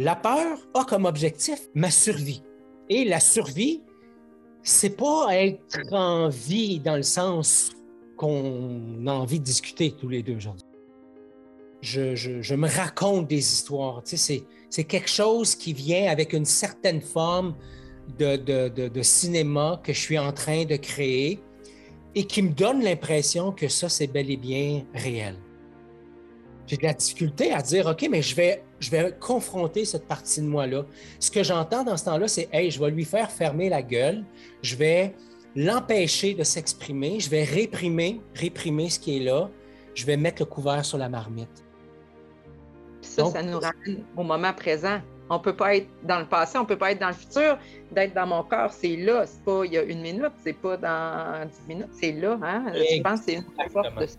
La peur a comme objectif ma survie. Et la survie, c'est pas être en vie dans le sens qu'on a envie de discuter tous les deux aujourd'hui. Je, me raconte des histoires. Tu sais, c'est quelque chose qui vient avec une certaine forme de, de, cinéma que je suis en train de créer et qui me donne l'impression que ça, c'est bel et bien réel. J'ai de la difficulté à dire, OK, mais je vais, je vais confronter cette partie de moi-là. Ce que j'entends dans ce temps-là, c'est, hey, je vais lui faire fermer la gueule, je vais l'empêcher de s'exprimer, je vais réprimer, réprimer ce qui est là, je vais mettre le couvert sur la marmite. ça, ça nous ramène au moment présent. On ne peut pas être dans le passé, on ne peut pas être dans le futur. D'être dans mon corps, c'est là. C'est pas il y a une minute, c'est pas dans dix minutes, c'est là. Hein? Je pense que c'est une force de ça.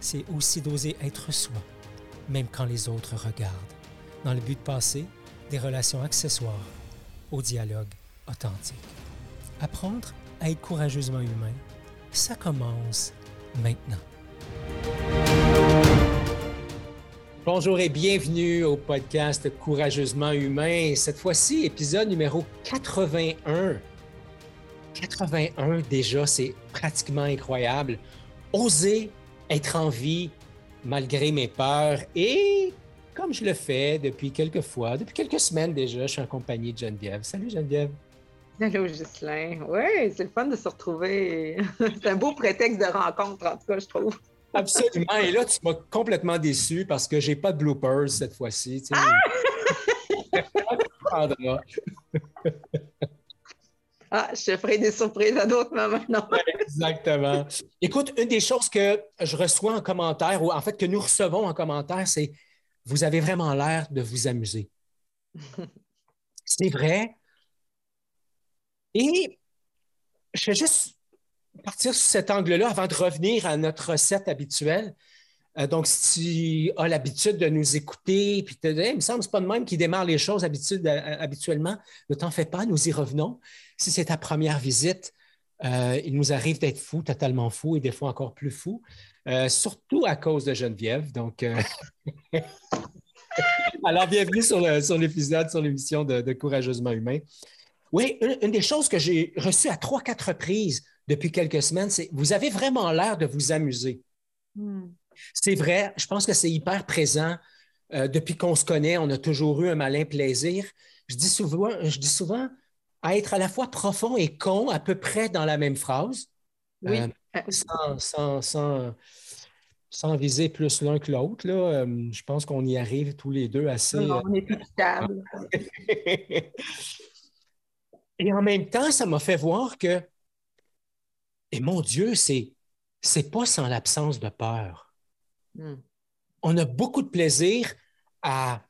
C'est aussi d'oser être soi, même quand les autres regardent, dans le but de passer des relations accessoires au dialogue authentique. Apprendre à être courageusement humain, ça commence maintenant. Bonjour et bienvenue au podcast Courageusement Humain. Cette fois-ci, épisode numéro 81. 81 déjà, c'est pratiquement incroyable. Oser être en vie malgré mes peurs et comme je le fais depuis quelques fois, depuis quelques semaines déjà, je suis en compagnie de Geneviève. Salut Geneviève. Salut Ghislain. Oui, c'est le fun de se retrouver. c'est un beau prétexte de rencontre, en tout cas, je trouve. Absolument. Et là, tu m'as complètement déçu parce que j'ai pas de bloopers cette fois-ci. Ah! ah! je ferai des surprises à d'autres moments. Non? Exactement. Écoute, une des choses que je reçois en commentaire, ou en fait que nous recevons en commentaire, c'est vous avez vraiment l'air de vous amuser. c'est vrai. Et je vais juste partir sur cet angle-là avant de revenir à notre recette habituelle. Euh, donc, si tu as l'habitude de nous écouter, puis te il me semble que ce pas de même qui démarre les choses euh, habituellement, ne t'en fais pas, nous y revenons. Si c'est ta première visite, euh, il nous arrive d'être fou, totalement fou et des fois encore plus fou, surtout à cause de Geneviève. Donc, alors bienvenue sur l'épisode, sur l'émission de, Courageusement Humain. Oui, une, des choses que j'ai reçues à trois, quatre reprises depuis quelques semaines, c'est vous avez vraiment l'air de vous amuser. Hmm. C'est vrai, je pense que c'est hyper présent. Euh, depuis qu'on se connaît, on a toujours eu un malin plaisir. Je dis souvent, je dis souvent à être à la fois profond et con à peu près dans la même phrase. Oui. Euh, sans, viser plus l'un que l'autre. Euh, je pense qu'on y arrive tous les deux assez. on est stable. et en même temps, ça m'a fait voir que et mon Dieu, c'est c'est pas sans l'absence de peur. On a beaucoup de plaisir à,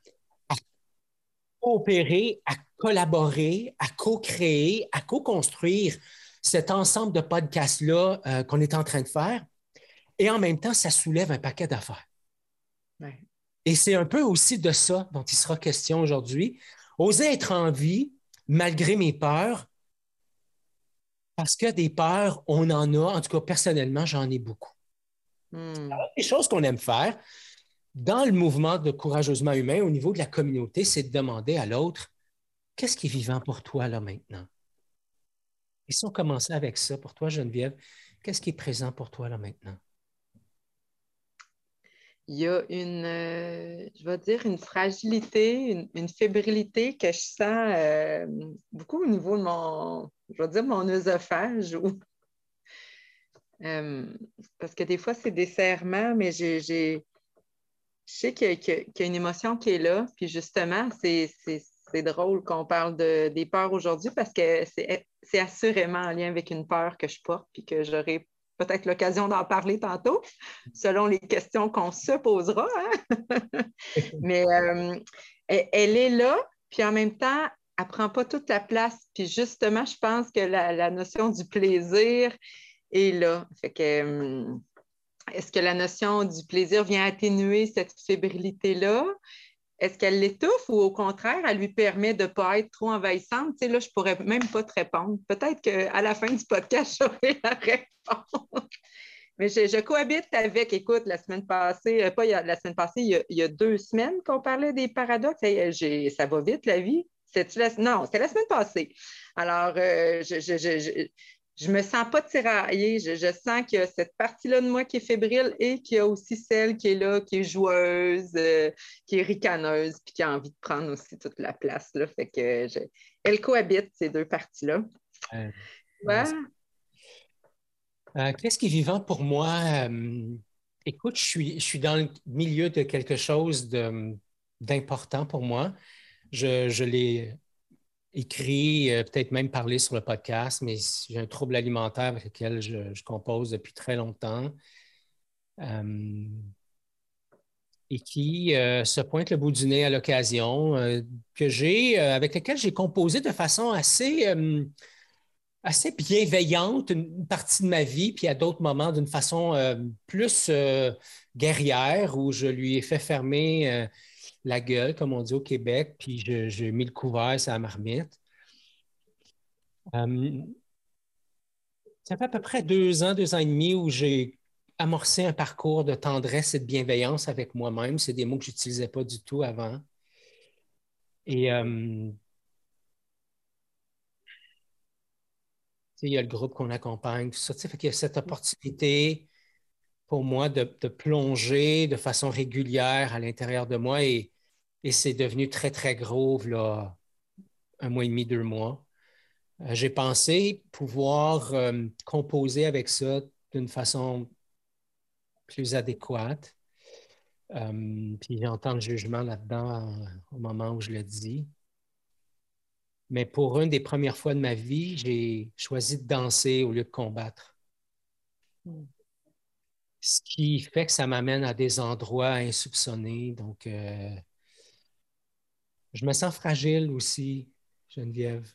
coopérer, à collaborer, à co-créer, à co-construire cet ensemble de podcasts-là euh, qu'on est en train de faire. Et en même temps, ça soulève un paquet d'affaires. Et c'est un peu aussi de ça dont il sera question aujourd'hui. Oser être en vie malgré mes peurs, parce que des peurs, on en a. En tout cas, personnellement, j'en ai beaucoup. Hmm. les choses qu'on aime faire dans le mouvement de courageusement humain au niveau de la communauté, c'est de demander à l'autre qu'est-ce qui est vivant pour toi là maintenant? Et si on commençait avec ça, pour toi, Geneviève, qu'est-ce qui est présent pour toi là maintenant? il y a une, euh, je vais dire, une fragilité, une, fébrilité que je sens euh, beaucoup au niveau de mon, je vais dire, mon œsophage. Ou, euh, parce que des fois, c'est des serrements, mais j'ai, je sais qu'il y, a une émotion qui est là. Puis justement, c'est, drôle qu'on parle de, des peurs aujourd'hui parce que c'est, assurément en lien avec une peur que je porte puis que j'aurais peut-être l'occasion d'en parler tantôt, selon les questions qu'on se posera. Hein. Mais euh, elle, est là, puis en même temps, elle ne prend pas toute la place. Puis justement, je pense que la, notion du plaisir est là. Fait que, hum, est-ce que la notion du plaisir vient atténuer cette fébrilité-là? Est-ce qu'elle l'étouffe ou au contraire, elle lui permet de ne pas être trop envahissante? Tu sais, là, je ne pourrais même pas te répondre. Peut-être qu'à la fin du podcast, j'aurai la réponse. Mais je, cohabite avec, écoute, la semaine passée, euh, pas la semaine passée, il y a, deux semaines qu'on parlait des paradoxes. ça va vite, la vie. Non, c'est la semaine passée. Alors, euh, je, je me sens pas tiraillée. Je, sens qu'il y a cette partie-là de moi qui est fébrile et qu'il y a aussi celle qui est là, qui est joueuse, euh, qui est ricaneuse, puis qui a envie de prendre aussi toute la place. Là. Fait que elle cohabite, ces deux parties-là. Euh, euh, qu'est-ce qui est vivant pour moi? écoute, je suis, je suis dans le milieu de quelque chose d'important pour moi. Je, je l'ai écrit, euh, peut-être même parlé sur le podcast, mais j'ai un trouble alimentaire avec lequel je, compose depuis très longtemps. Euh, et qui euh, se pointe le bout du nez à l'occasion, avec lequel j'ai composé de façon assez, assez bienveillante une partie de ma vie, puis à d'autres moments d'une façon plus guerrière, où je lui ai fait fermer la gueule, comme on dit au Québec, puis j'ai mis le couvert sur la marmite. Euh, ça fait à peu près deux ans, deux ans et demi où j'ai amorcé un parcours de tendresse et de bienveillance avec moi-même. C'est des mots que je n'utilisais pas du tout avant. Et euh, il y a le groupe qu'on accompagne, tout ça. Fait qu'il y a cette opportunité pour moi de, plonger de façon régulière à l'intérieur de moi et c'est devenu très, très gros, là, un mois et demi, deux mois. Euh, j'ai pensé pouvoir euh, composer avec ça d'une façon plus adéquate. Euh, puis j'entends le jugement là-dedans au moment où je le dis. Mais pour une des premières fois de ma vie, j'ai choisi de danser au lieu de combattre. Ce qui fait que ça m'amène à des endroits insoupçonnés. Donc, je me sens fragile aussi, Geneviève.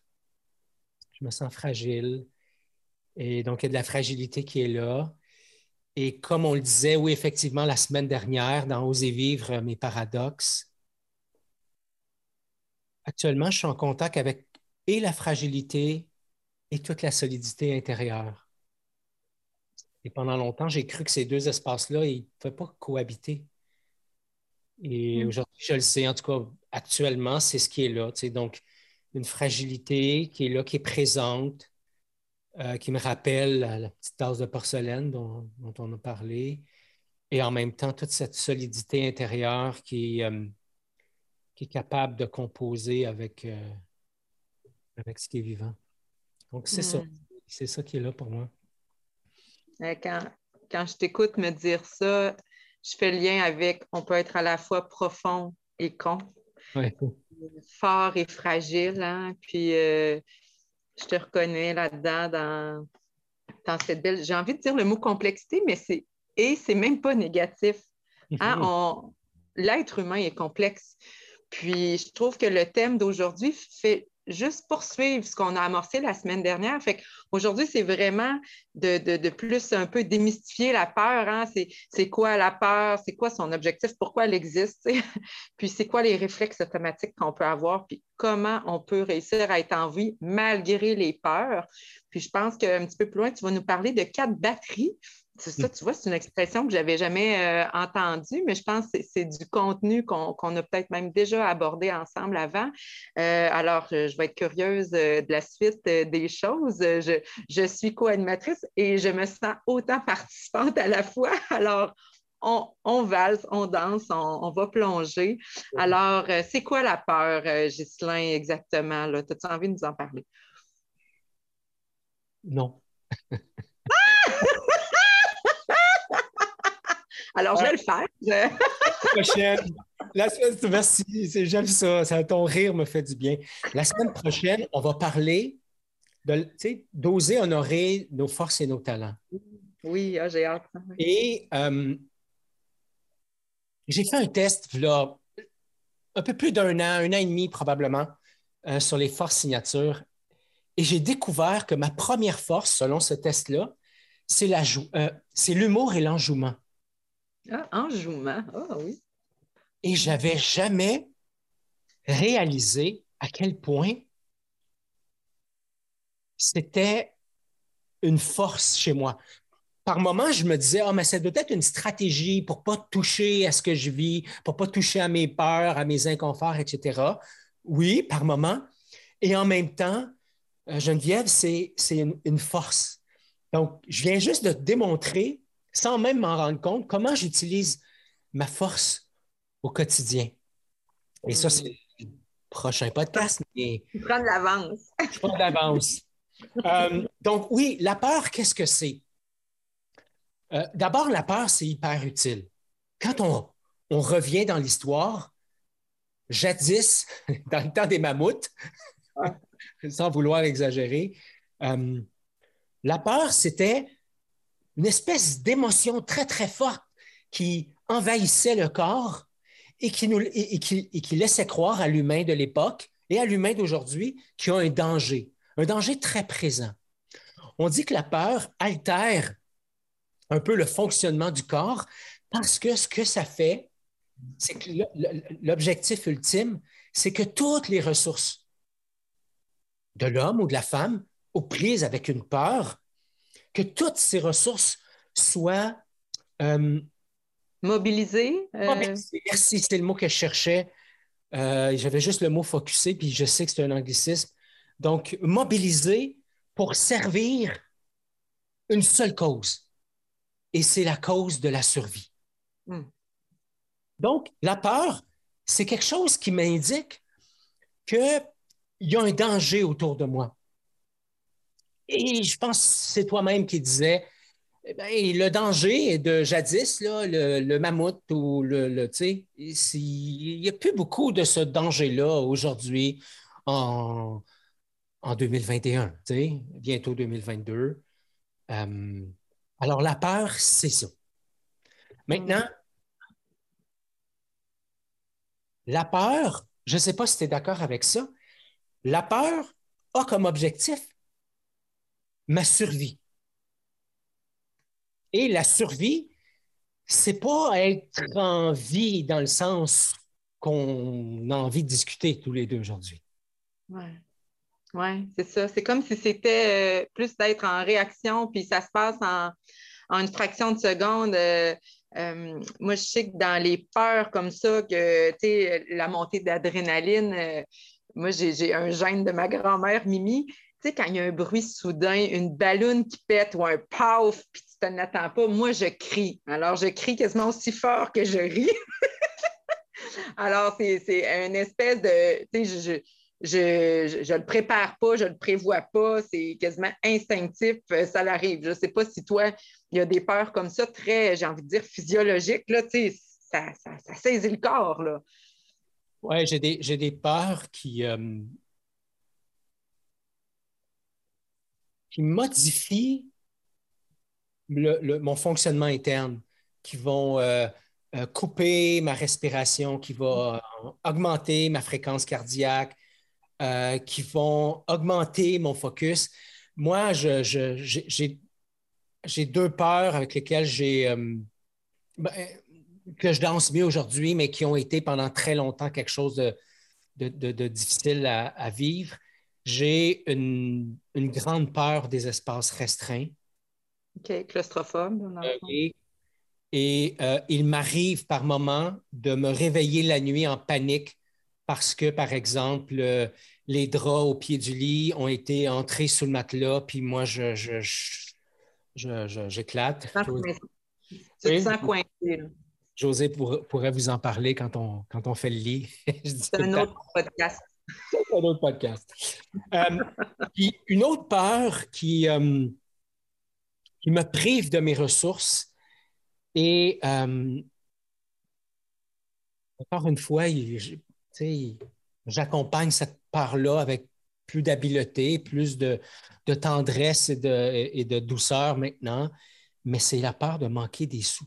Je me sens fragile. Et donc, il y a de la fragilité qui est là. Et comme on le disait, oui, effectivement, la semaine dernière, dans Oser vivre mes paradoxes, actuellement, je suis en contact avec et la fragilité et toute la solidité intérieure. Et pendant longtemps, j'ai cru que ces deux espaces-là, ils ne pouvaient pas cohabiter. Et mm. aujourd'hui, je le sais, en tout cas, actuellement, c'est ce qui est là. Donc, une fragilité qui est là, qui est présente, euh, qui me rappelle la, petite tasse de porcelaine dont, on a parlé, et en même temps, toute cette solidité intérieure qui, euh, qui est capable de composer avec, euh, avec ce qui est vivant. Donc, c'est ça. Mm. C'est ça qui est là pour moi. Quand, quand je t'écoute me dire ça, je fais le lien avec on peut être à la fois profond et con. Fort et fragile. Hein? Puis euh, je te reconnais là-dedans dans, dans cette belle. J'ai envie de dire le mot complexité, mais c'est et c'est même pas négatif. Hein? L'être humain est complexe. Puis je trouve que le thème d'aujourd'hui fait juste poursuivre ce qu'on a amorcé la semaine dernière. Fait aujourd'hui, c'est vraiment de, plus un peu démystifier la peur. Hein. C'est quoi la peur? C'est quoi son objectif? Pourquoi elle existe? puis c'est quoi les réflexes automatiques qu'on peut avoir? Puis comment on peut réussir à être en vie malgré les peurs? Puis je pense qu'un petit peu plus loin, tu vas nous parler de quatre batteries ça, tu vois, c'est une expression que je n'avais jamais euh, entendue, mais je pense que c'est du contenu qu'on a peut-être même déjà abordé ensemble avant. Euh, alors, je vais être curieuse euh, de la suite des choses. Je, je suis co-animatrice et je me sens autant participante à la fois. Alors, on, on, valse, on danse, on, va plonger. Alors, c'est quoi la peur, Ghislain, exactement? As-tu envie de nous en parler? Non. Alors, je vais le faire. La prochaine. La semaine, merci, j'aime ça, ça. Ton rire me fait du bien. La semaine prochaine, on va parler d'oser honorer nos forces et nos talents. Oui, ah, j'ai hâte. Et euh, j'ai fait un test, là, un peu plus d'un an, un an et demi probablement, euh, sur les forces signatures. Et j'ai découvert que ma première force, selon ce test-là, c'est euh, l'humour et l'enjouement. Ah, enjouement, ah oui. Et j'avais jamais réalisé à quel point c'était une force chez moi. Par moments, je me disais, ah, mais ça doit être une stratégie pour pas toucher à ce que je vis, pour pas toucher à mes peurs, à mes inconforts, etc. Oui, par moments. Et en même temps, euh, Geneviève, c'est une, une, force. Donc, je viens juste de démontrer, sans même m'en rendre compte, comment j'utilise ma force au quotidien. Et ça, c'est le prochain podcast. Mais... Tu prends de l'avance. Je prends de l'avance. Euh, donc, oui, la peur, qu'est-ce que c'est? Euh, d'abord, la peur, c'est hyper utile. Quand on, on revient dans l'histoire, jadis, dans le temps des mammouths, sans vouloir exagérer, euh, la peur, c'était une espèce d'émotion très, très forte qui envahissait le corps et qui, laissait croire à l'humain de l'époque et à l'humain d'aujourd'hui qu'il y a un danger, un danger très présent. On dit que la peur altère un peu le fonctionnement du corps parce que ce que ça fait, c'est que l'objectif ultime, c'est que toutes les ressources de l'homme ou de la femme aux prises avec une peur, que toutes ces ressources soient euh, mobilisées. Euh, merci, c'est le mot que je cherchais. Euh, j'avais juste le mot focusé, puis je sais que c'est un anglicisme. Donc, mobiliser pour servir une seule cause. Et c'est la cause de la survie. Hmm. Donc, la peur, c'est quelque chose qui m'indique qu'il y a un danger autour de moi. Et je pense que c'est toi-même qui disais, eh le danger de jadis, là, le, mammouth ou le, le tu sais, il n'y a plus beaucoup de ce danger-là aujourd'hui en, en 2021, bientôt 2022. Euh, alors, la peur, c'est ça. Maintenant, la peur, je ne sais pas si tu es d'accord avec ça, la peur a comme objectif ma survie. Et la survie, c'est pas être en vie dans le sens qu'on a envie de discuter tous les deux aujourd'hui. Oui, ouais, c'est ça. C'est comme si c'était euh, plus d'être en réaction, puis ça se passe en, une fraction de seconde. Euh, euh, moi, je sais que dans les peurs comme ça, que tu la montée d'adrénaline, moi, j'ai un gène de ma grand-mère, Mimi. Tu sais, quand il y a un bruit soudain, une ballonne qui pète ou un paf, puis tu t'en attends pas, moi, je crie. Alors, je crie quasiment aussi fort que je ris. Alors, c'est une espèce de. Tu sais, je, je, le prépare pas, je le prévois pas, c'est quasiment instinctif, euh, ça l'arrive. Je sais pas si toi, il y a des peurs comme ça, très, j'ai envie de dire, physiologiques, là, tu sais, ça, ça, saisit le corps, là. Oui, j'ai des, des, peurs qui, euh, qui modifient mon fonctionnement interne, qui vont euh, couper ma respiration, qui vont augmenter ma fréquence cardiaque, euh, qui vont augmenter mon focus. Moi, j'ai deux peurs avec lesquelles j'ai euh, ben, que je danse mieux aujourd'hui, mais qui ont été pendant très longtemps quelque chose de, difficile à, vivre. J'ai une, grande peur des espaces restreints. OK, claustrophobe. et euh, il m'arrive par moments de me réveiller la nuit en panique parce que, par exemple, euh, les draps au pied du lit ont été entrés sous le matelas, puis moi, je, j'éclate. Te sens coincé. José pourrait vous en parler quand on, quand on fait le lit. C'est un autre podcast. C'est un autre podcast. Euh, une autre peur qui, euh, qui me prive de mes ressources et encore une fois, j'accompagne cette part-là avec plus d'habileté, plus de, tendresse et de, douceur maintenant. mais c'est la peur de manquer des sous,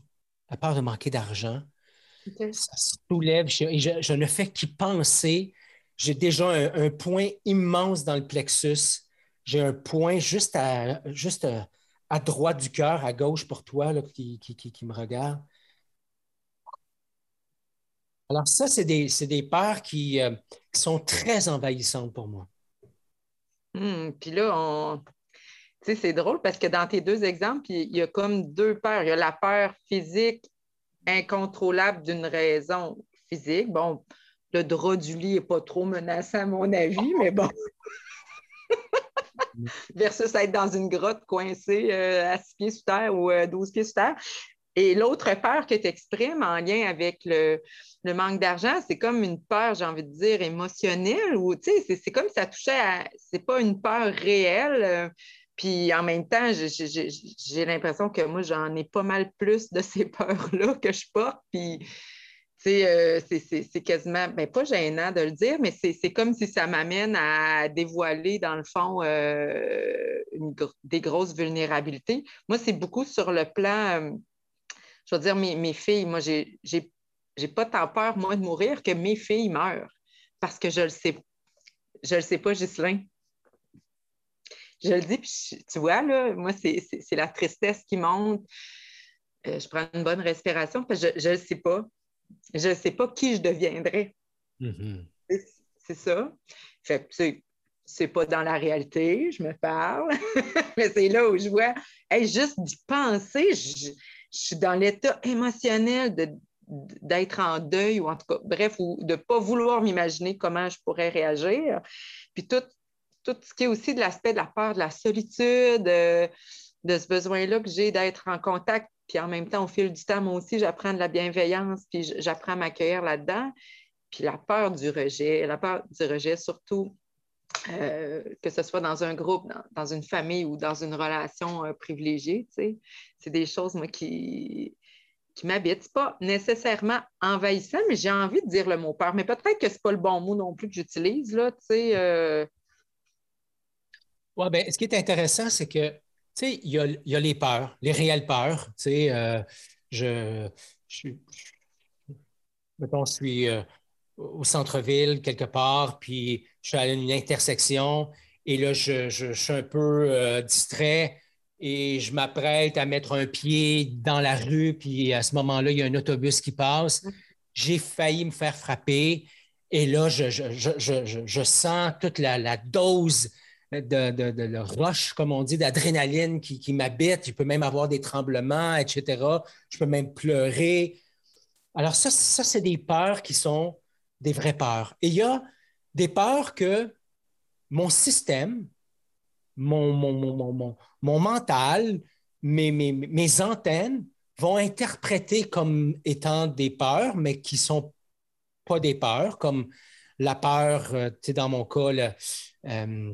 la peur de manquer d'argent. Ça soulève, et je, ne fais qu'y penser. J'ai déjà un, point immense dans le plexus. J'ai un point juste à, juste à, droite du cœur, à gauche pour toi qui, me regarde. Alors ça, c'est des, des peurs qui, euh, qui, sont très envahissantes pour moi. Hmm, puis là, on, c'est drôle parce que dans tes deux exemples, il y a comme deux peurs. Il y a la peur physique incontrôlable d'une raison physique. Bon, le drap du lit n'est pas trop menaçant à mon avis, mais bon. Versus être dans une grotte coincée euh, à 6 pieds sous terre ou 12 euh, pieds sous terre. Et l'autre peur que tu exprimes en lien avec le, manque d'argent, c'est comme une peur, j'ai envie de dire, émotionnelle ou, tu sais, c'est comme ça touchait à. C'est pas une peur réelle. Euh, puis en même temps, j'ai l'impression que moi, j'en ai pas mal plus de ces peurs-là que je porte. Puis, euh, c'est quasiment, ben, pas gênant de le dire, mais c'est comme si ça m'amène à dévoiler, dans le fond, euh, des grosses vulnérabilités. Moi, c'est beaucoup sur le plan, euh, je veux dire, mes, mes filles, moi, j'ai pas tant peur, moi, de mourir que mes filles meurent parce que je le sais. Je le sais pas, Ghislain je le dis, puis tu vois, là, moi, c'est la tristesse qui monte. Euh, je prends une bonne respiration parce que je ne sais pas. Je ne sais pas qui je deviendrai. Mm-hmm. C'est ça. Fait que c'est pas dans la réalité, je me parle, mais c'est là où je vois, juste d'y penser, je, suis dans l'état émotionnel d'être en deuil ou en tout cas, bref, ou de ne pas vouloir m'imaginer comment je pourrais réagir. Puis tout, tout ce qui est aussi de l'aspect de la peur de la solitude, euh, de ce besoin-là que j'ai d'être en contact. Puis en même temps, au fil du temps, moi aussi, j'apprends de la bienveillance, puis j'apprends à m'accueillir là-dedans. Puis la peur du rejet, la peur du rejet surtout, euh, que ce soit dans un groupe, dans, une famille ou dans une relation euh, privilégiée, c'est des choses, moi, qui, qui m'habitent. Pas nécessairement envahissant, mais j'ai envie de dire le mot peur. Mais peut-être que ce n'est pas le bon mot non plus que j'utilise, là, tu sais. Oui, bien, ce qui est intéressant, c'est que, tu sais, il y a, les peurs, les réelles peurs. Tu sais, euh, je, je, mettons, je suis euh, au centre-ville quelque part, puis je suis à une intersection, et là, je, suis un peu euh, distrait et je m'apprête à mettre un pied dans la rue, puis à ce moment-là, il y a un autobus qui passe. J'ai failli me faire frapper, et là, je, sens toute la dose de, de, roche, comme on dit, d'adrénaline qui, m'habite. Je peux même avoir des tremblements, etc. Je peux même pleurer. Alors ça, ça c'est des peurs qui sont des vraies peurs. Et il y a des peurs que mon système, mon, mon, mental, mes, mes, antennes vont interpréter comme étant des peurs, mais qui ne sont pas des peurs, comme la peur, euh, tu sais, dans mon cas, euh,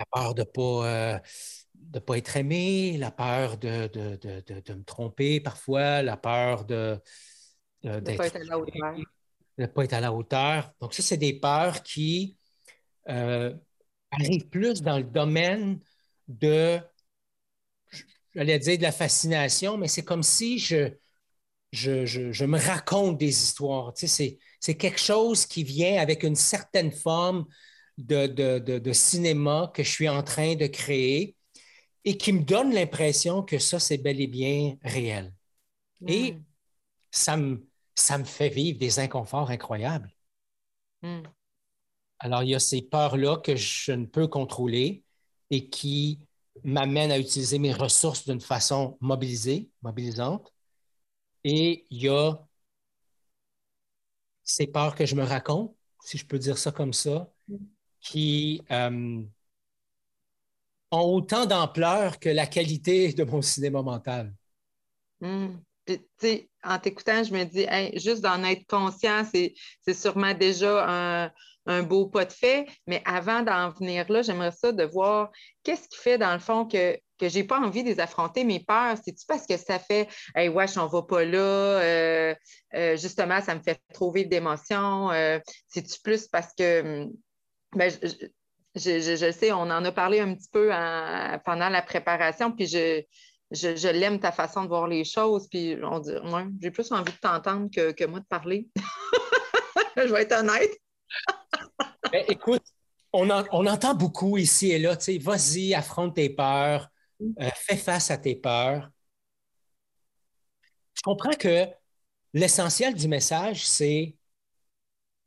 la peur de ne pas, euh, pas être aimé, la peur de, de, me tromper parfois, la peur de ne pas être à la hauteur. De pas être à la hauteur. Donc, ça, c'est des peurs qui euh, arrivent plus dans le domaine de, j'allais dire de la fascination, mais c'est comme si je, je, je, me raconte des histoires. Tu sais, c'est quelque chose qui vient avec une certaine forme de, cinéma que je suis en train de créer et qui me donne l'impression que ça, c'est bel et bien réel. Et ça me, ça me fait vivre des inconforts incroyables. Hmm. Alors, il y a ces peurs-là que je ne peux contrôler et qui m'amènent à utiliser mes ressources d'une façon mobilisée, mobilisante. Et il y a ces peurs que je me raconte, si je peux dire ça comme ça, qui euh, ont autant d'ampleur que la qualité de mon cinéma mental. Hmm. en t'écoutant, je me dis, juste d'en être conscient, c'est sûrement déjà un, beau pas de fait. Mais avant d'en venir là, j'aimerais ça de voir qu'est-ce qui fait, dans le fond, que, que je n'ai pas envie de les affronter, mes peurs. C'est-tu parce que ça fait, hey, wesh, on va pas là, euh, euh, justement, ça me fait trop vivre d'émotions. C'est-tu plus parce que hmm, ben, je, sais, on en a parlé un petit peu pendant la préparation, puis je, je, l'aime ta façon de voir les choses. Puis on dit, ouais, j'ai plus envie de t'entendre que, moi de parler. je vais être honnête. Ben, écoute, on, entend beaucoup ici et là, tu sais, vas-y, affronte tes peurs, euh, fais face à tes peurs. Je comprends que l'essentiel du message, c'est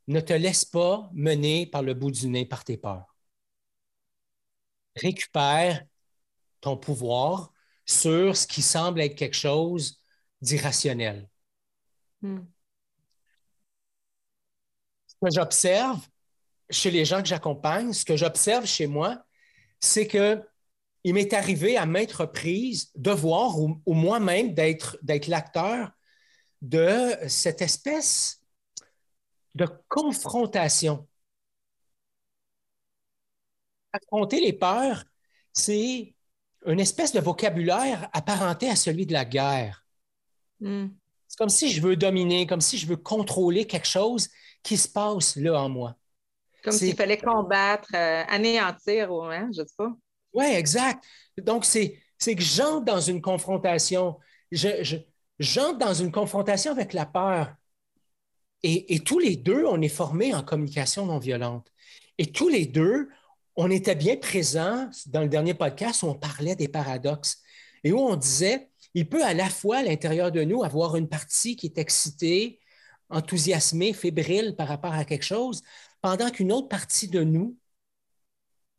ne te laisse pas mener par le bout du nez par tes peurs. Récupère ton pouvoir sur ce qui semble être quelque chose d'irrationnel. Hmm. Ce que j'observe chez les gens que j'accompagne, ce que j'observe chez moi, c'est que il m'est arrivé à maintes reprises de voir, ou, moi-même d'être l'acteur de cette espèce de confrontation. Affronter les peurs, c'est une espèce de vocabulaire apparenté à celui de la guerre. Hmm. C'est comme si je veux dominer, comme si je veux contrôler quelque chose qui se passe là en moi. Comme s'il fallait combattre, euh, anéantir, ou, hein, je ne sais pas. Oui, exact. Donc, c'est que j'entre dans une confrontation. Je, j'entre dans une confrontation avec la peur. Et, tous les deux, on est formés en communication non violente. Et tous les deux, on était bien présents dans le dernier podcast où on parlait des paradoxes et où on disait, il peut à la fois à l'intérieur de nous avoir une partie qui est excitée, enthousiasmée, fébrile par rapport à quelque chose, pendant qu'une autre partie de nous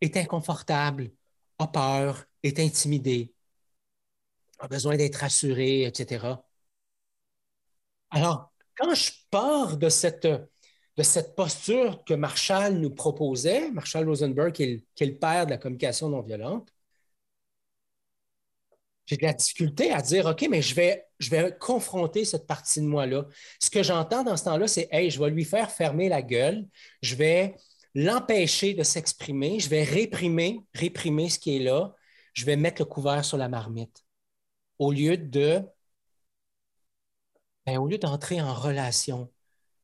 est inconfortable, a peur, est intimidée, a besoin d'être rassurée, etc. Alors, quand je pars de cette de cette posture que Marshall nous proposait, Marshall Rosenberg, qui est, le, père de la communication non violente, j'ai de la difficulté à dire, OK, mais je vais, je vais confronter cette partie de moi-là. Ce que j'entends dans ce temps-là, c'est, hey, je vais lui faire fermer la gueule, je vais l'empêcher de s'exprimer, je vais réprimer, réprimer ce qui est là, je vais mettre le couvert sur la marmite. Au lieu de, ben, au lieu d'entrer en relation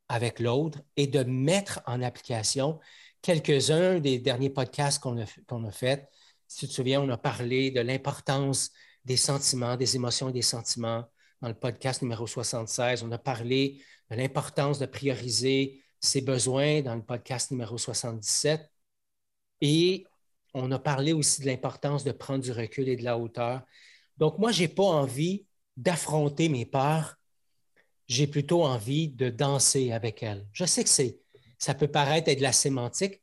avec l'autre et de mettre en application quelques-uns des derniers podcasts qu'on a, qu'on a fait. Si tu te souviens, on a parlé de l'importance des sentiments, des émotions et des sentiments dans le podcast numéro 76. On a parlé de l'importance de prioriser ses besoins dans le podcast numéro 77. Et on a parlé aussi de l'importance de prendre du recul et de la hauteur. Donc, moi, je n'ai pas envie d'affronter mes peurs j'ai plutôt envie de danser avec elle. Je sais que c'est, ça peut paraître être de la sémantique,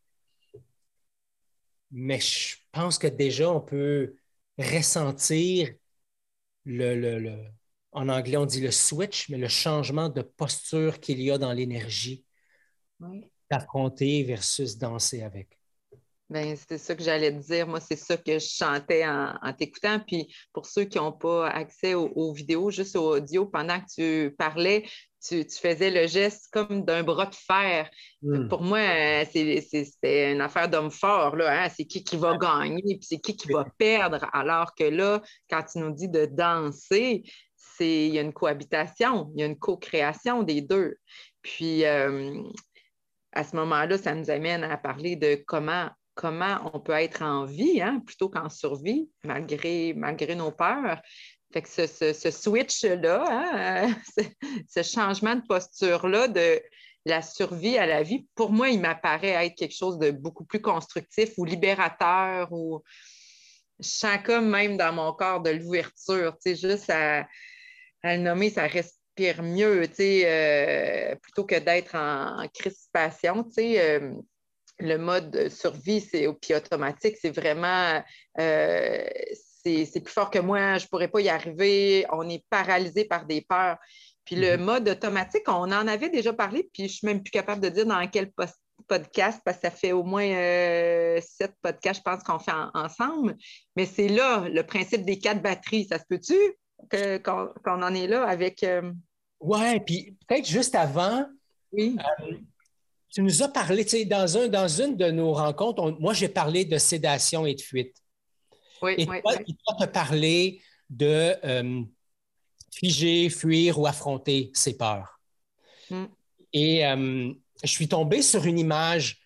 mais je pense que déjà on peut ressentir le, en anglais on dit le switch, mais le changement de posture qu'il y a dans l'énergie d'affronter versus danser avec. Ben, c'est ça que j'allais te dire. Moi, c'est ça que je chantais en, t'écoutant. Puis pour ceux qui n'ont pas accès aux, vidéos, juste au audio, pendant que tu parlais, tu, faisais le geste comme d'un bras de fer. Hmm. Pour moi, c'est une affaire d'homme fort. Là, hein. C'est qui qui va gagner, puis c'est qui qui va perdre. Alors que là, quand tu nous dis de danser, il y a une cohabitation, il y a une co-création des deux. Puis, euh, à ce moment-là, ça nous amène à parler de comment comment on peut être en vie hein, plutôt qu'en survie, malgré, malgré nos peurs. Fait que ce, switch-là, hein, ce, changement de posture-là de la survie à la vie, pour moi, il m'apparaît être quelque chose de beaucoup plus constructif ou libérateur ou je comme même dans mon corps de l'ouverture, juste à, le nommer, ça respire mieux, euh, plutôt que d'être en, crispation. Euh, le mode survie, c'est puis automatique, c'est vraiment euh, c'est plus fort que moi, je ne pourrais pas y arriver, on est paralysé par des peurs. Puis le mm-hmm. mode automatique, on en avait déjà parlé, puis je ne suis même plus capable de dire dans quel podcast, parce que ça fait au moins euh, sept podcasts, je pense, qu'on fait ensemble. Mais c'est là le principe des quatre batteries. Ça se peut-tu qu'on en est là avec. Euh, Oui, puis peut-être juste avant. Oui tu nous as parlé, tu sais, dans, un, dans une de nos rencontres, moi, j'ai parlé de sédation et de fuite. Oui, et toi, tu as parlé de euh, figer, fuir ou affronter ses peurs. Mm. Et euh, je suis tombé sur une image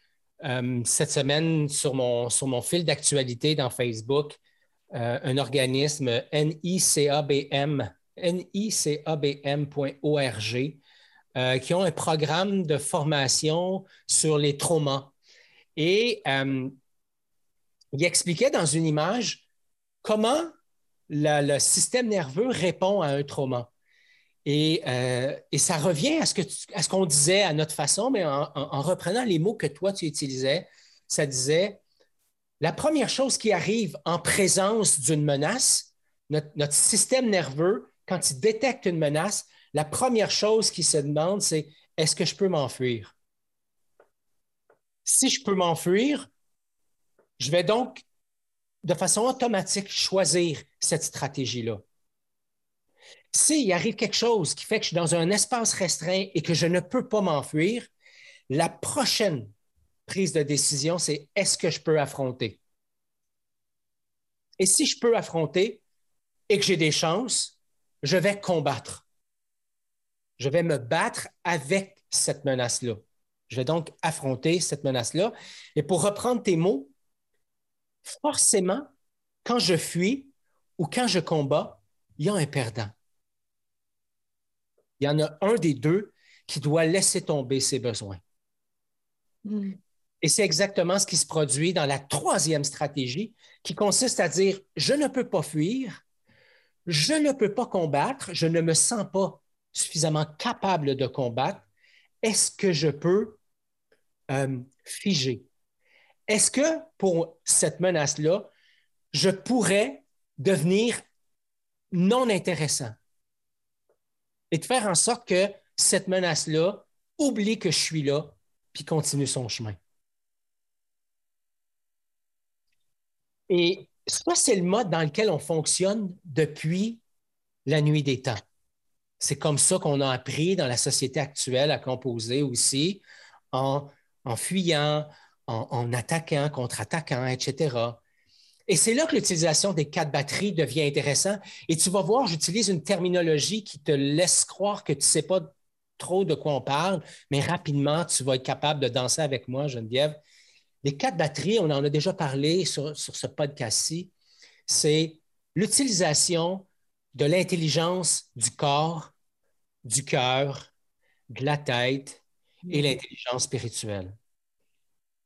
euh, cette semaine sur mon, sur mon fil d'actualité dans Facebook un organisme NICABM, nicabm.org, euh, qui ont un programme de formation sur les traumas. Et euh, il expliquait dans une image comment le système nerveux répond à un trauma. Et, ça revient à ce qu'on disait à notre façon, mais en, reprenant les mots que toi tu utilisais, ça disait la première chose qui arrive en présence d'une menace, notre, système nerveux, quand il détecte une menace, la première chose qui se demande, c'est est-ce que je peux m'enfuir? Si je peux m'enfuir, je vais donc de façon automatique choisir cette stratégie-là. S'il arrive quelque chose qui fait que je suis dans un espace restreint et que je ne peux pas m'enfuir, la prochaine prise de décision, c'est est-ce que je peux affronter? Et si je peux affronter et que j'ai des chances, je vais combattre. Je vais me battre avec cette menace-là. Je vais donc affronter cette menace-là. Et pour reprendre tes mots, forcément, quand je fuis ou quand je combats, il y a un perdant. Il y en a un des deux qui doit laisser tomber ses besoins. Hmm. Et c'est exactement ce qui se produit dans la troisième stratégie, qui consiste à dire, je ne peux pas fuir, je ne peux pas combattre, je ne me sens pas suffisamment capable de combattre. Est-ce que je peux euh, figer? Est-ce que pour cette menace-là, je pourrais devenir non intéressant? Et de faire en sorte que cette menace-là oublie que je suis là puis continue son chemin? Et ça, c'est le mode dans lequel on fonctionne depuis la nuit des temps. C'est comme ça qu'on a appris dans la société actuelle à composer aussi, en, fuyant, en, attaquant, contre-attaquant, etc. Et c'est là que l'utilisation des quatre batteries devient intéressant. Et tu vas voir, j'utilise une terminologie qui te laisse croire que tu ne sais pas trop de quoi on parle, mais rapidement, tu vas être capable de danser avec moi, Geneviève. Les quatre batteries, on en a déjà parlé sur, ce podcast-ci, c'est l'utilisation de l'intelligence du corps, du cœur, de la tête et mm-hmm. l'intelligence spirituelle.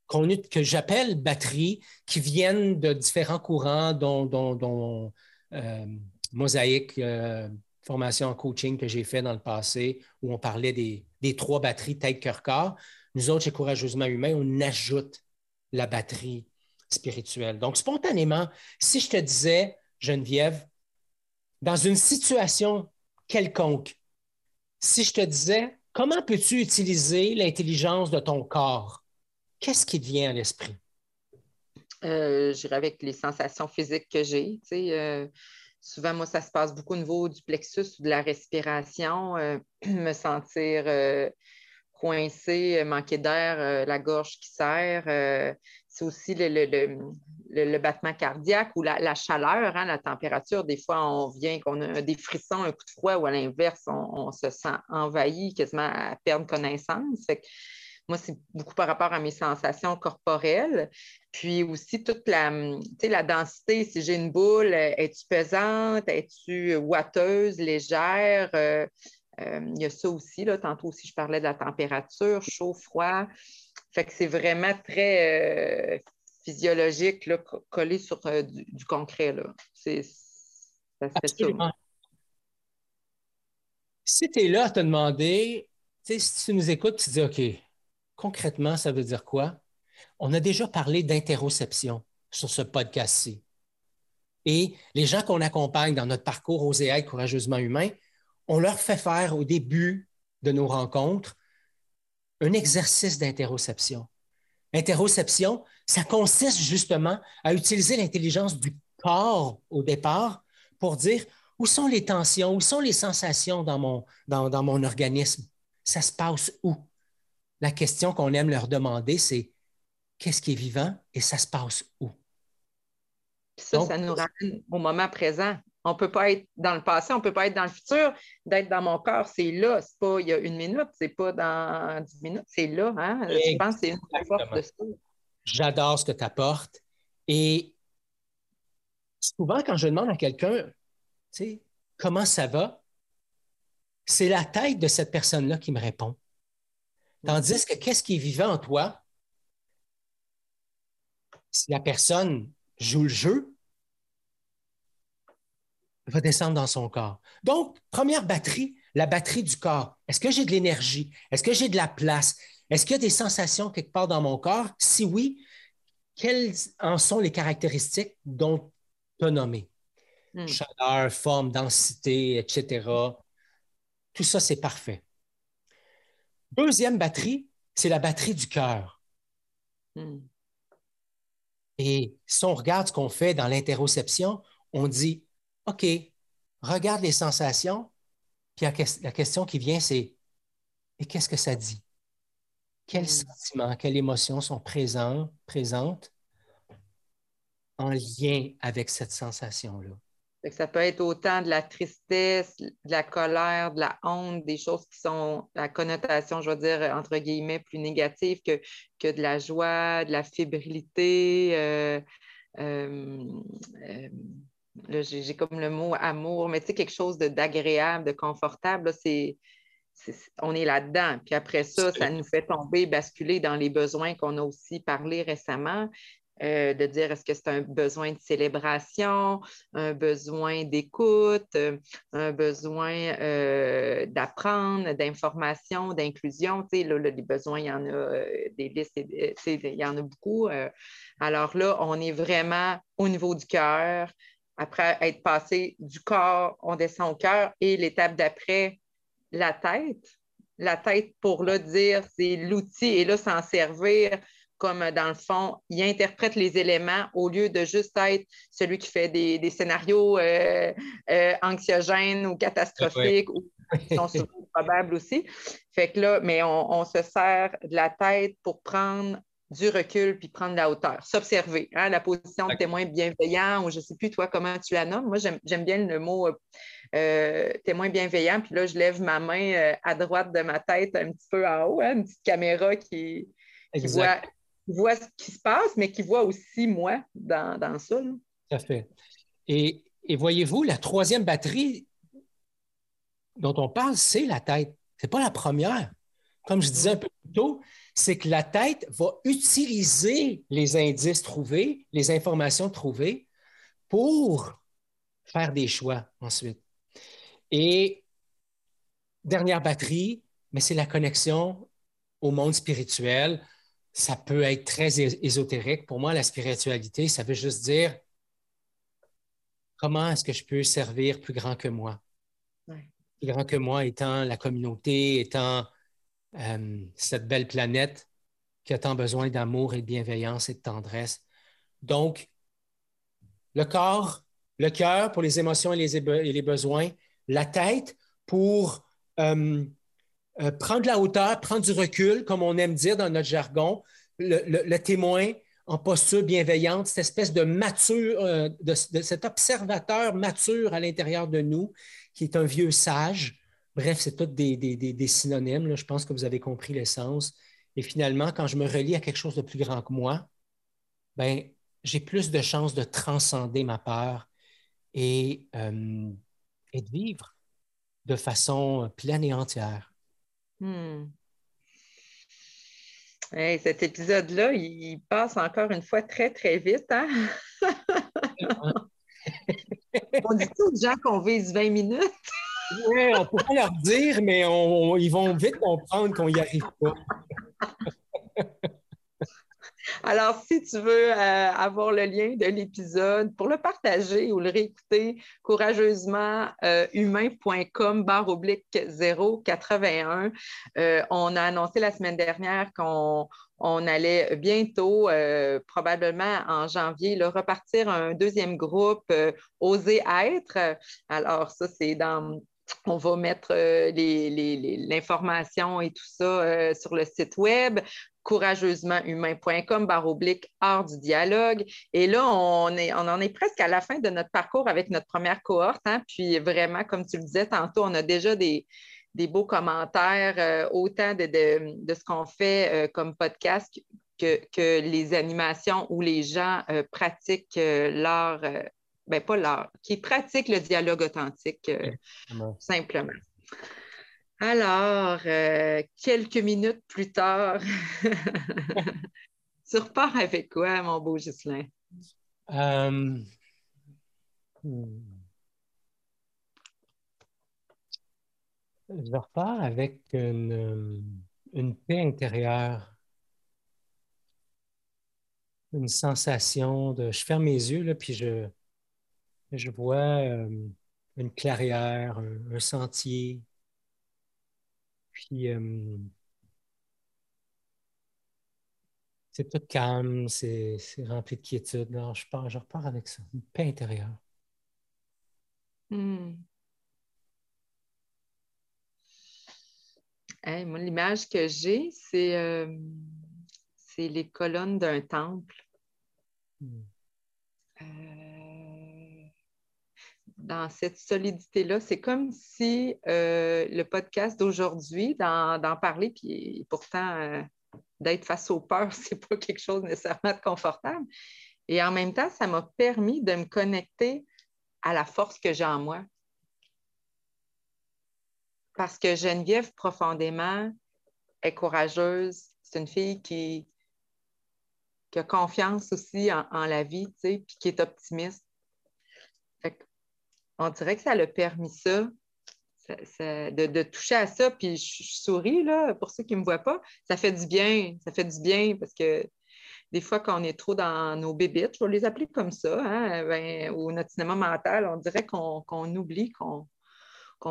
que j'appelle batteries, qui viennent de différents courants, dont, euh, Mosaïque, euh, formation en coaching que j'ai fait dans le passé, où on parlait des, des trois batteries tête, cœur, corps. Nous autres, chez Courageusement Humain, on ajoute la batterie spirituelle. Donc, spontanément, si je te disais, Geneviève, dans une situation quelconque, si je te disais, comment peux-tu utiliser l'intelligence de ton corps, qu'est-ce qui te vient à l'esprit? Euh, J'irai avec les sensations physiques que j'ai. Euh, souvent, moi, ça se passe beaucoup au niveau du plexus ou de la respiration, euh, me sentir euh, coincé, euh, manquer d'air, la gorge qui serre. C'est aussi le, battement cardiaque ou la, chaleur, hein, la température. Des fois, on vient qu'on a des frissons, un coup de froid, ou à l'inverse, on, se sent envahi, quasiment à perdre connaissance. moi, c'est beaucoup par rapport à mes sensations corporelles. Puis aussi toute la, la densité. Si j'ai une boule, es-tu pesante? Es-tu ouateuse, légère? Euh, il y a ça aussi, là, tantôt aussi, je parlais de la température, chaud, froid. Fait que c'est vraiment très euh, physiologique, là, collé sur euh, du, concret. Là. C'est, ça ça. Si tu es là à te demander, si tu nous écoutes, tu dis OK, concrètement, ça veut dire quoi? On a déjà parlé d'interoception sur ce podcast-ci. Et les gens qu'on accompagne dans notre parcours aux et courageusement humain, on leur fait faire au début de nos rencontres un exercice d'interoception. Interoception, ça consiste justement à utiliser l'intelligence du corps au départ pour dire où sont les tensions, où sont les sensations dans mon, dans, mon organisme. Ça se passe où? La question qu'on aime leur demander, c'est qu'est-ce qui est vivant et ça se passe où? Ça, ça nous ramène au moment présent. On ne peut pas être dans le passé, on ne peut pas être dans le futur. D'être dans mon corps, c'est là. Ce n'est pas il y a une minute, c'est pas dans dix minutes, c'est là. Hein? Je pense que c'est une force de ça. J'adore ce que tu apportes. Et souvent, quand je demande à quelqu'un, comment ça va, c'est la tête de cette personne-là qui me répond. Tandis que qu'est-ce qui est vivant en toi? Si la personne joue le jeu, va descendre dans son corps. Donc, première batterie, la batterie du corps. Est-ce que j'ai de l'énergie? Est-ce que j'ai de la place? Est-ce qu'il y a des sensations quelque part dans mon corps? Si oui, quelles en sont les caractéristiques dont tu as nommé? Hmm. Chaleur, forme, densité, etc. Tout ça, c'est parfait. Deuxième batterie, c'est la batterie du cœur. Hmm. Et si on regarde ce qu'on fait dans l'interoception, on dit OK, regarde les sensations, puis la question qui vient, c'est et qu'est-ce que ça dit? Quels hmm. sentiments, quelles émotions sont présents, présentes en lien avec cette sensation-là? Ça peut être autant de la tristesse, de la colère, de la honte, des choses qui sont la connotation, je veux dire, entre guillemets, plus négative que, que de la joie, de la fébrilité. Euh, euh, euh, j'ai comme le mot amour, mais tu sais, quelque chose d'agréable, de, confortable, c'est, on est là-dedans. Puis après ça, ça nous fait tomber, basculer dans les besoins qu'on a aussi parlé récemment. Euh, de dire est-ce que c'est un besoin de célébration, un besoin d'écoute, un besoin euh, d'apprendre, d'information, d'inclusion. Tu sais, là, les besoins, il y en a euh, des listes, il y en a beaucoup. alors là, on est vraiment au niveau du cœur, après être passé du corps, on descend au cœur et l'étape d'après, la tête. La tête pour là dire, c'est l'outil et là s'en servir comme dans le fond, il interprète les éléments au lieu de juste être celui qui fait des, scénarios euh, euh, anxiogènes ou catastrophiques ou qui sont souvent probables aussi. Fait que là, mais on, on, se sert de la tête pour prendre du recul puis prendre la hauteur, s'observer. Hein, la position de témoin bienveillant, ou je ne sais plus toi comment tu la nommes? Moi, j'aime bien le mot euh, témoin bienveillant. Puis là, je lève ma main euh, à droite de ma tête, un petit peu en haut, hein, une petite caméra qui, voit, ce qui se passe, mais qui voit aussi moi dans, dans ça. Tout à fait. Et, et voyez-vous, la troisième batterie dont on parle, c'est la tête. Ce n'est pas la première. Comme je disais un peu plus tôt, c'est que la tête va utiliser les indices trouvés, les informations trouvées pour faire des choix ensuite. Et dernière batterie, mais c'est la connexion au monde spirituel. Ça peut être très ésotérique. Pour moi, la spiritualité, ça veut juste dire comment est-ce que je peux servir plus grand que moi? Plus grand que moi étant la communauté, étant euh, cette belle planète qui a tant besoin d'amour et de bienveillance et de tendresse. Donc, le corps, le cœur pour les émotions et les, besoins, la tête pour euh, euh, prendre la hauteur, prendre du recul, comme on aime dire dans notre jargon, le, témoin en posture bienveillante, cette espèce de mature, de, cet observateur mature à l'intérieur de nous, qui est un vieux sage, Bref, c'est tout des, synonymes. Je pense que vous avez compris l'essence. Et finalement, quand je me relie à quelque chose de plus grand que moi, ben, j'ai plus de chances de transcender ma peur et, euh, de vivre de façon pleine et entière. Hmm. cet épisode-là, il passe encore une fois très, très vite. Hein? On dit aux gens qu'on vise 20 minutes? Oui, on pourrait leur dire, mais ils vont vite comprendre qu'on n'y arrive pas. Alors, si tu veux euh, avoir le lien de l'épisode pour le partager ou le réécouter, courageusement euh, humain.com barre oblique 081. Euh, on a annoncé la semaine dernière qu'on allait bientôt, probablement en janvier, repartir un deuxième groupe, Oser être. Alors, ça, c'est dans on va mettre euh, l'information et tout ça euh, sur le site web courageusementhumain.com barre oblique art du dialogue. Et là, on, est, on en est presque à la fin de notre parcours avec notre première cohorte. Hein. Puis vraiment, comme tu le disais tantôt, on a déjà des, beaux commentaires, euh, autant de, ce qu'on fait comme podcast que, que, les animations où les gens pratiquent l'art ben pas l'art, qui pratique le dialogue authentique euh, simplement. Alors, euh, quelques minutes plus tard, tu repars avec quoi, mon beau Ghislain? Hmm. Je repars avec une, une paix intérieure une sensation de. Je ferme mes yeux, là, puis je, je vois euh, une clairière, un, sentier. Puis euh, c'est tout calme, c'est rempli de quiétude. Alors, je, pars, je repars avec ça, une paix intérieure. Hmm. moi, l'image que j'ai, c'est euh, c'est les colonnes d'un temple. Hmm. Euh, dans cette solidité-là, c'est comme si euh, le podcast d'aujourd'hui, d'en parler, puis pourtant euh, d'être face aux peurs, c'est pas quelque chose nécessairement de confortable. Et en même temps, ça m'a permis de me connecter à la force que j'ai en moi. Parce que Geneviève, profondément, est courageuse. C'est une fille qui, a confiance aussi en, la vie, puis qui est optimiste. On dirait que ça l'a permis ça, de, toucher à ça, puis je, souris, là, pour ceux qui ne me voient pas, ça fait du bien, ça fait du bien, parce que des fois, quand on est trop dans nos bébites, je vais les appeler comme ça, hein, ben, ou notre cinéma mental, on dirait qu'on oublie qu'on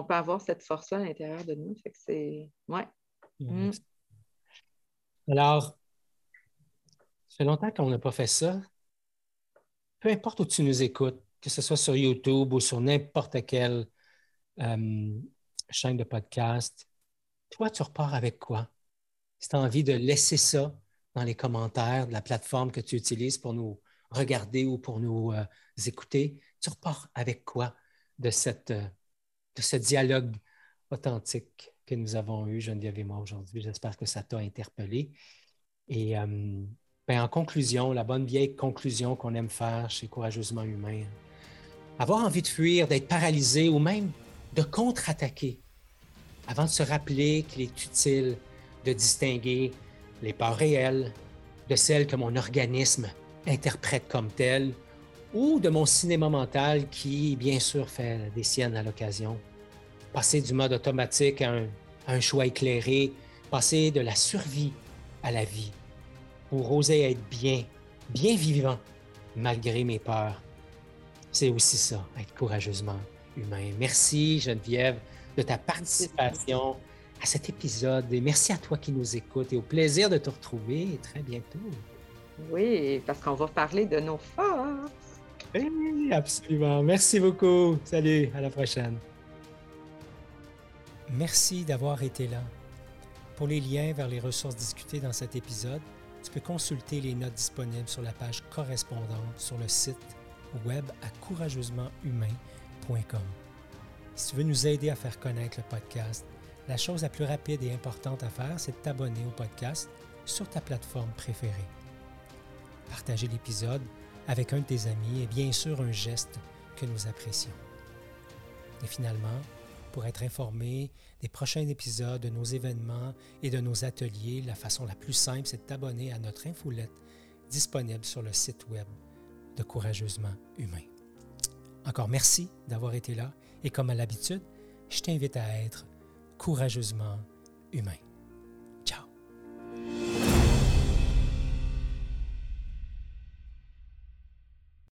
peut avoir cette force-là à l'intérieur de nous. Fait que c'est... Ouais. Mm. Alors, ça fait longtemps qu'on n'a pas fait ça. Peu importe où tu nous écoutes, que ce soit sur YouTube ou sur n'importe quelle euh, chaîne de podcast, toi, tu repars avec quoi? Si tu as envie de laisser ça dans les commentaires de la plateforme que tu utilises pour nous regarder ou pour nous euh, écouter, tu repars avec quoi de, cette, euh, de ce dialogue authentique que nous avons eu, Geneviève et moi, aujourd'hui? J'espère que ça t'a interpellé. Et ben, en conclusion, la bonne vieille conclusion qu'on aime faire chez Courageusement Humain, avoir envie de fuir, d'être paralysé ou même de contre-attaquer, avant de se rappeler qu'il est utile de distinguer les peurs réelles de celles que mon organisme interprète comme telles ou de mon cinéma mental qui, bien sûr, fait des siennes à l'occasion. Passer du mode automatique à un choix éclairé, passer de la survie à la vie pour oser être bien, bien vivant, malgré mes peurs. C'est aussi ça, être courageusement humain. Merci Geneviève de ta participation à cet épisode et merci à toi qui nous écoutes et au plaisir de te retrouver très bientôt. Oui, parce qu'on va parler de nos forces. Oui, absolument. Merci beaucoup. Salut, à la prochaine. Merci d'avoir été là. Pour les liens vers les ressources discutées dans cet épisode, tu peux consulter les notes disponibles sur la page correspondante sur le site web à courageusementhumain.com. Si tu veux nous aider à faire connaître le podcast, la chose la plus rapide et importante à faire, c'est de t'abonner au podcast sur ta plateforme préférée. Partager l'épisode avec un de tes amis est bien sûr un geste que nous apprécions. Et finalement, pour être informé des prochains épisodes, de nos événements et de nos ateliers, la façon la plus simple, c'est de t'abonner à notre infolette disponible sur le site web de Courageusement Humain. Encore merci d'avoir été là et comme à l'habitude, je t'invite à être courageusement humain.